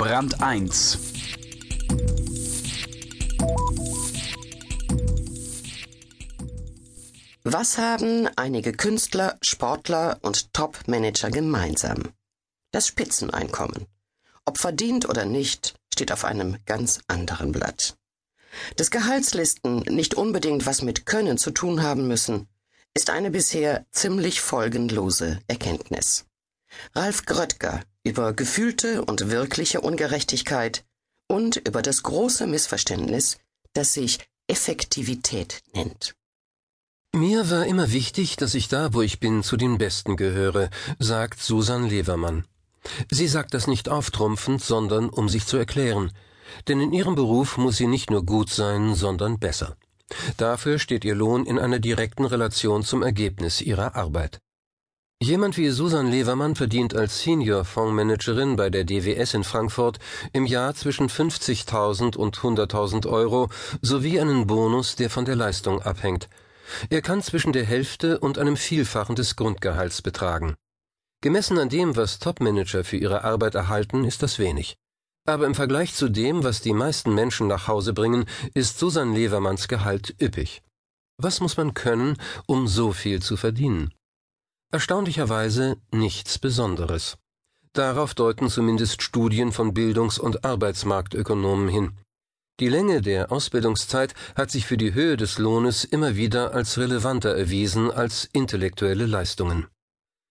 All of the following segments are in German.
Brand 1 Was haben einige Künstler, Sportler und Top-Manager gemeinsam? Das Spitzeneinkommen. Ob verdient oder nicht, steht auf einem ganz anderen Blatt. Dass Gehaltslisten nicht unbedingt was mit Können zu tun haben müssen, ist eine bisher ziemlich folgenlose Erkenntnis. Ralf Gröttger über gefühlte und wirkliche Ungerechtigkeit und über das große Missverständnis, das sich Effektivität nennt. Mir war immer wichtig, dass ich da, wo ich bin, zu den Besten gehöre, sagt Susan Levermann. Sie sagt das nicht auftrumpfend, sondern um sich zu erklären. Denn in ihrem Beruf muss sie nicht nur gut sein, sondern besser. Dafür steht ihr Lohn in einer direkten Relation zum Ergebnis ihrer Arbeit. Jemand wie Susan Levermann verdient als Senior Fondsmanagerin bei der DWS in Frankfurt im Jahr zwischen 50.000 und 100.000 Euro sowie einen Bonus, der von der Leistung abhängt. Er kann zwischen der Hälfte und einem Vielfachen des Grundgehalts betragen. Gemessen an dem, was Topmanager für ihre Arbeit erhalten, ist das wenig. Aber im Vergleich zu dem, was die meisten Menschen nach Hause bringen, ist Susan Levermanns Gehalt üppig. Was muss man können, um so viel zu verdienen? Erstaunlicherweise nichts Besonderes. Darauf deuten zumindest Studien von Bildungs- und Arbeitsmarktökonomen hin. Die Länge der Ausbildungszeit hat sich für die Höhe des Lohnes immer wieder als relevanter erwiesen als intellektuelle Leistungen.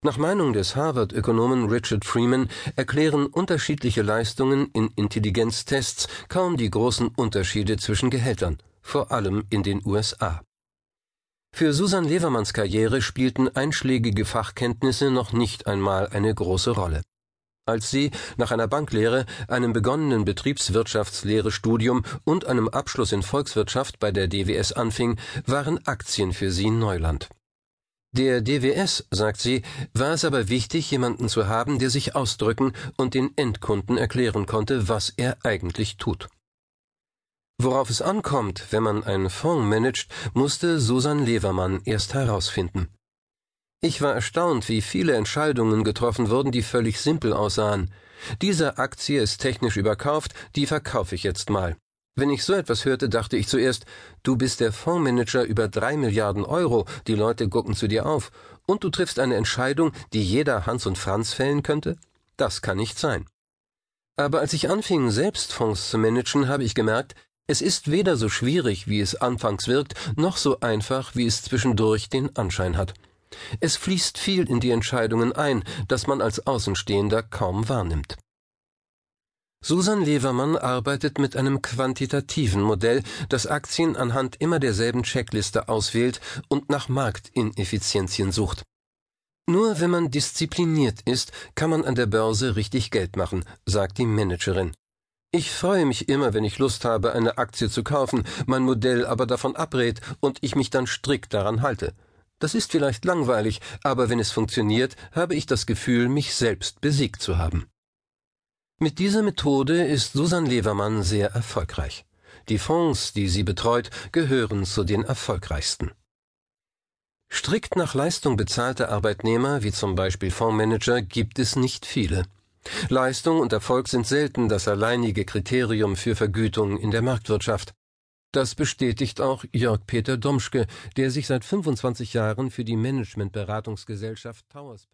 Nach Meinung des Harvard-Ökonomen Richard Freeman erklären unterschiedliche Leistungen in Intelligenztests kaum die großen Unterschiede zwischen Gehältern, vor allem in den USA. Für Susan Levermanns Karriere spielten einschlägige Fachkenntnisse noch nicht einmal eine große Rolle. Als sie nach einer Banklehre, einem begonnenen Betriebswirtschaftslehre-Studium und einem Abschluss in Volkswirtschaft bei der DWS anfing, waren Aktien für sie Neuland. Der DWS, sagt sie, war es aber wichtig, jemanden zu haben, der sich ausdrücken und den Endkunden erklären konnte, was er eigentlich tut. Worauf es ankommt, wenn man einen Fonds managt, musste Susan Levermann erst herausfinden. Ich war erstaunt, wie viele Entscheidungen getroffen wurden, die völlig simpel aussahen. Diese Aktie ist technisch überkauft, die verkaufe ich jetzt mal. Wenn ich so etwas hörte, dachte ich zuerst, du bist der Fondsmanager über drei Milliarden Euro, die Leute gucken zu dir auf, und du triffst eine Entscheidung, die jeder Hans und Franz fällen könnte? Das kann nicht sein. Aber als ich anfing, selbst Fonds zu managen, habe ich gemerkt, es ist weder so schwierig, wie es anfangs wirkt, noch so einfach, wie es zwischendurch den Anschein hat. Es fließt viel in die Entscheidungen ein, das man als Außenstehender kaum wahrnimmt. Susan Levermann arbeitet mit einem quantitativen Modell, das Aktien anhand immer derselben Checkliste auswählt und nach Marktineffizienzien sucht. Nur wenn man diszipliniert ist, kann man an der Börse richtig Geld machen, sagt die Managerin. Ich freue mich immer, wenn ich Lust habe, eine Aktie zu kaufen, mein Modell aber davon abrät und ich mich dann strikt daran halte. Das ist vielleicht langweilig, aber wenn es funktioniert, habe ich das Gefühl, mich selbst besiegt zu haben. Mit dieser Methode ist Susan Levermann sehr erfolgreich. Die Fonds, die sie betreut, gehören zu den erfolgreichsten. Strikt nach Leistung bezahlte Arbeitnehmer, wie zum Beispiel Fondsmanager, gibt es nicht viele. Leistung und Erfolg sind selten das alleinige Kriterium für Vergütung in der Marktwirtschaft. Das bestätigt auch Jörg Peter Domschke, der sich seit 25 Jahren für die Managementberatungsgesellschaft Towers